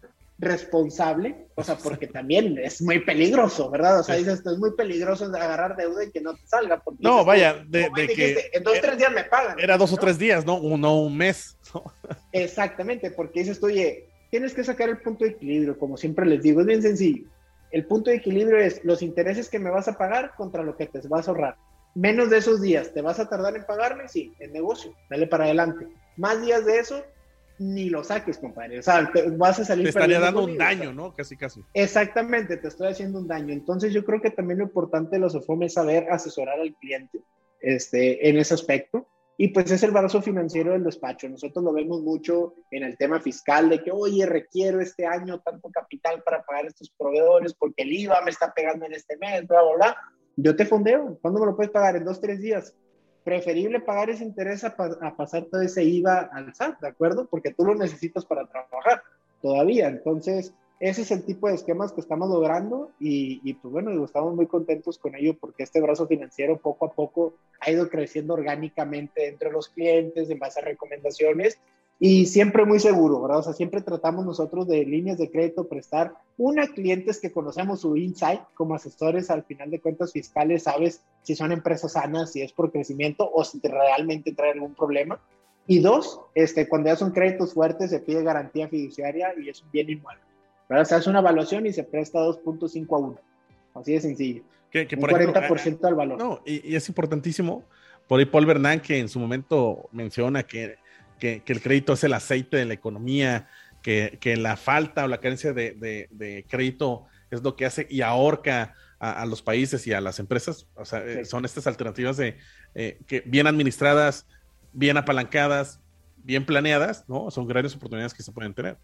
responsable, o sea, porque también es muy peligroso, ¿verdad? O sea, dices, esto es muy peligroso agarrar deuda y que no te salga. no, vaya, de, que... en dos o tres días me pagan. Era dos o tres días, ¿no? Uno, un mes. Exactamente, porque dices, oye, tienes que sacar el punto de equilibrio, como siempre les digo, es bien sencillo. El punto de equilibrio es los intereses que me vas a pagar contra lo que te vas a ahorrar. Menos de esos días, ¿te vas a tardar en pagarme? Sí, en negocio, dale para adelante. Más días de eso, ni lo saques, compadre. O sea, te vas a salir. Te estaría dando un daño, ¿no? Casi, casi. Exactamente, te estoy haciendo un daño. Entonces, yo creo que también lo importante de los OFOM es saber asesorar al cliente este, en ese aspecto. Y pues es el brazo financiero del despacho. Nosotros lo vemos mucho en el tema fiscal de que, oye, requiero este año tanto capital para pagar estos proveedores porque el IVA me está pegando en este mes, bla, bla, bla. Yo te fondeo. ¿Cuándo me lo puedes pagar? En dos, tres días preferible pagar ese interés a, pasar todo ese IVA al SAT, ¿de acuerdo? Porque tú lo necesitas para trabajar todavía. Entonces, ese es el tipo de esquemas que estamos logrando y, y, pues bueno, estamos muy contentos con ello porque este brazo financiero poco a poco ha ido creciendo orgánicamente entre los clientes en base a recomendaciones y siempre muy seguro, ¿verdad? O sea, siempre tratamos nosotros de líneas de crédito prestar una clientes que conocemos su insight como asesores al final de cuentas fiscales, sabes si son empresas sanas, si es por crecimiento o si realmente trae algún problema. Y dos, este, cuando ya son créditos fuertes se pide garantía fiduciaria y es un bien inmueble. ¿verdad? Se hace una evaluación y se presta 2.5 a 1. Así de sencillo. Que, que un por 40% ejemplo, del valor. No, y, y, es importantísimo. Por ahí Paul Bernán, que en su momento menciona que que, que, el crédito es el aceite de la economía, que, que la falta o la carencia de, de, de, crédito es lo que hace y ahorca a, a, los países y a las empresas. O sea, sí. son estas alternativas de eh, que bien administradas, bien apalancadas, bien planeadas, ¿no? Son grandes oportunidades que se pueden tener.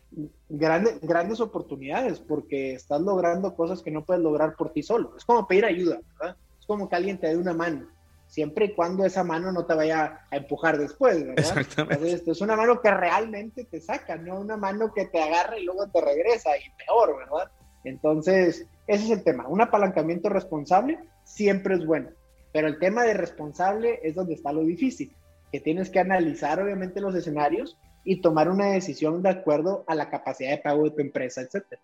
Grandes, grandes oportunidades, porque estás logrando cosas que no puedes lograr por ti solo. Es como pedir ayuda, ¿verdad? Es como que alguien te dé una mano siempre y cuando esa mano no te vaya a empujar después, ¿verdad? Exactamente. Entonces, es una mano que realmente te saca, no una mano que te agarra y luego te regresa, y peor, ¿verdad? Entonces, ese es el tema. Un apalancamiento responsable siempre es bueno, pero el tema de responsable es donde está lo difícil, que tienes que analizar obviamente los escenarios y tomar una decisión de acuerdo a la capacidad de pago de tu empresa, etcétera.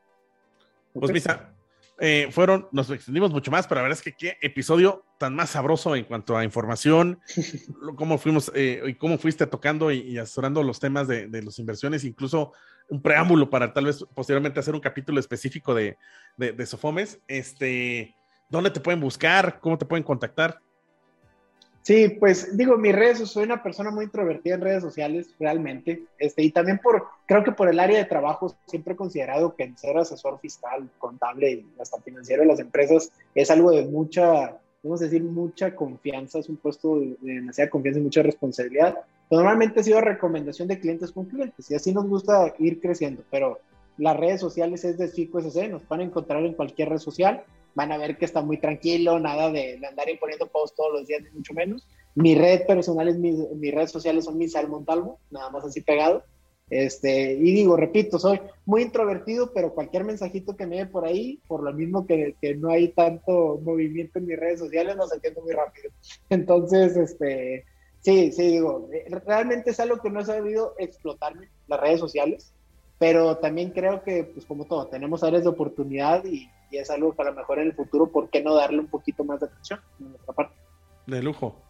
Pues, Misa, eh, fueron, nos extendimos mucho más, pero la verdad es que qué episodio tan más sabroso en cuanto a información, [LAUGHS] cómo fuimos eh, y cómo fuiste tocando y, y asesorando los temas de, de las inversiones, incluso un preámbulo para tal vez posteriormente hacer un capítulo específico de, de, de Sofomes. Este, ¿Dónde te pueden buscar? ¿Cómo te pueden contactar? Sí, pues digo, mis redes, soy una persona muy introvertida en redes sociales, realmente, este, y también por, creo que por el área de trabajo, siempre he considerado que ser asesor fiscal, contable y hasta financiero de las empresas es algo de mucha, vamos a decir, mucha confianza, es un puesto de, de demasiada confianza y mucha responsabilidad. Normalmente ha sido recomendación de clientes con clientes y así nos gusta ir creciendo, pero las redes sociales es de Fico SC, nos van a encontrar en cualquier red social, van a ver que está muy tranquilo, nada de, de andar imponiendo posts todos los días, ni mucho menos. Mi red personal, es mi, mis redes sociales son Misael Montalvo, nada más así pegado. Este, y digo, repito, soy muy introvertido, pero cualquier mensajito que me dé por ahí, por lo mismo que, que, no hay tanto movimiento en mis redes sociales, nos entiendo muy rápido. [LAUGHS] Entonces, este, sí, sí, digo, realmente es algo que no he sabido explotarme, las redes sociales, pero también creo que, pues como todo, tenemos áreas de oportunidad y, y es algo que a lo mejor en el futuro, ¿por qué no darle un poquito más de atención en nuestra parte? De lujo.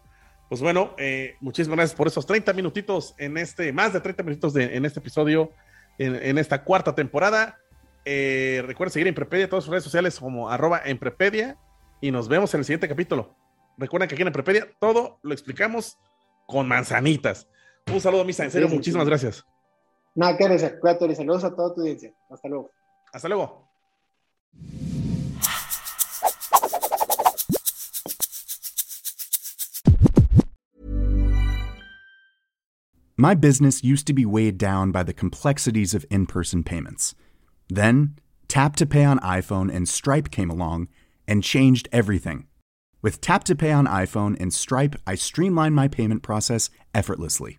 Pues bueno, eh, muchísimas gracias por esos 30 minutitos en este, más de 30 minutitos de, en este episodio, en, en esta cuarta temporada. Eh, recuerden seguir en Prepedia, todas sus redes sociales como arroba en Prepedia y nos vemos en el siguiente capítulo. Recuerden que aquí en Prepedia todo lo explicamos con manzanitas. Un saludo, Misa, en serio, sí, sí, muchísimas sí. gracias. Nada, que agradecer. Cuídate, saludos a toda tu audiencia. Hasta luego. Hasta luego. My business used to be weighed down by the complexities of in person payments. Then, Tap to Pay on iPhone and Stripe came along and changed everything. With Tap to Pay on iPhone and Stripe, I streamlined my payment process effortlessly.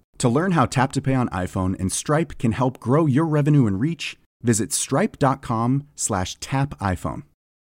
To learn how Tap to Pay on iPhone and Stripe can help grow your revenue and reach, visit stripe.com/tapiphone.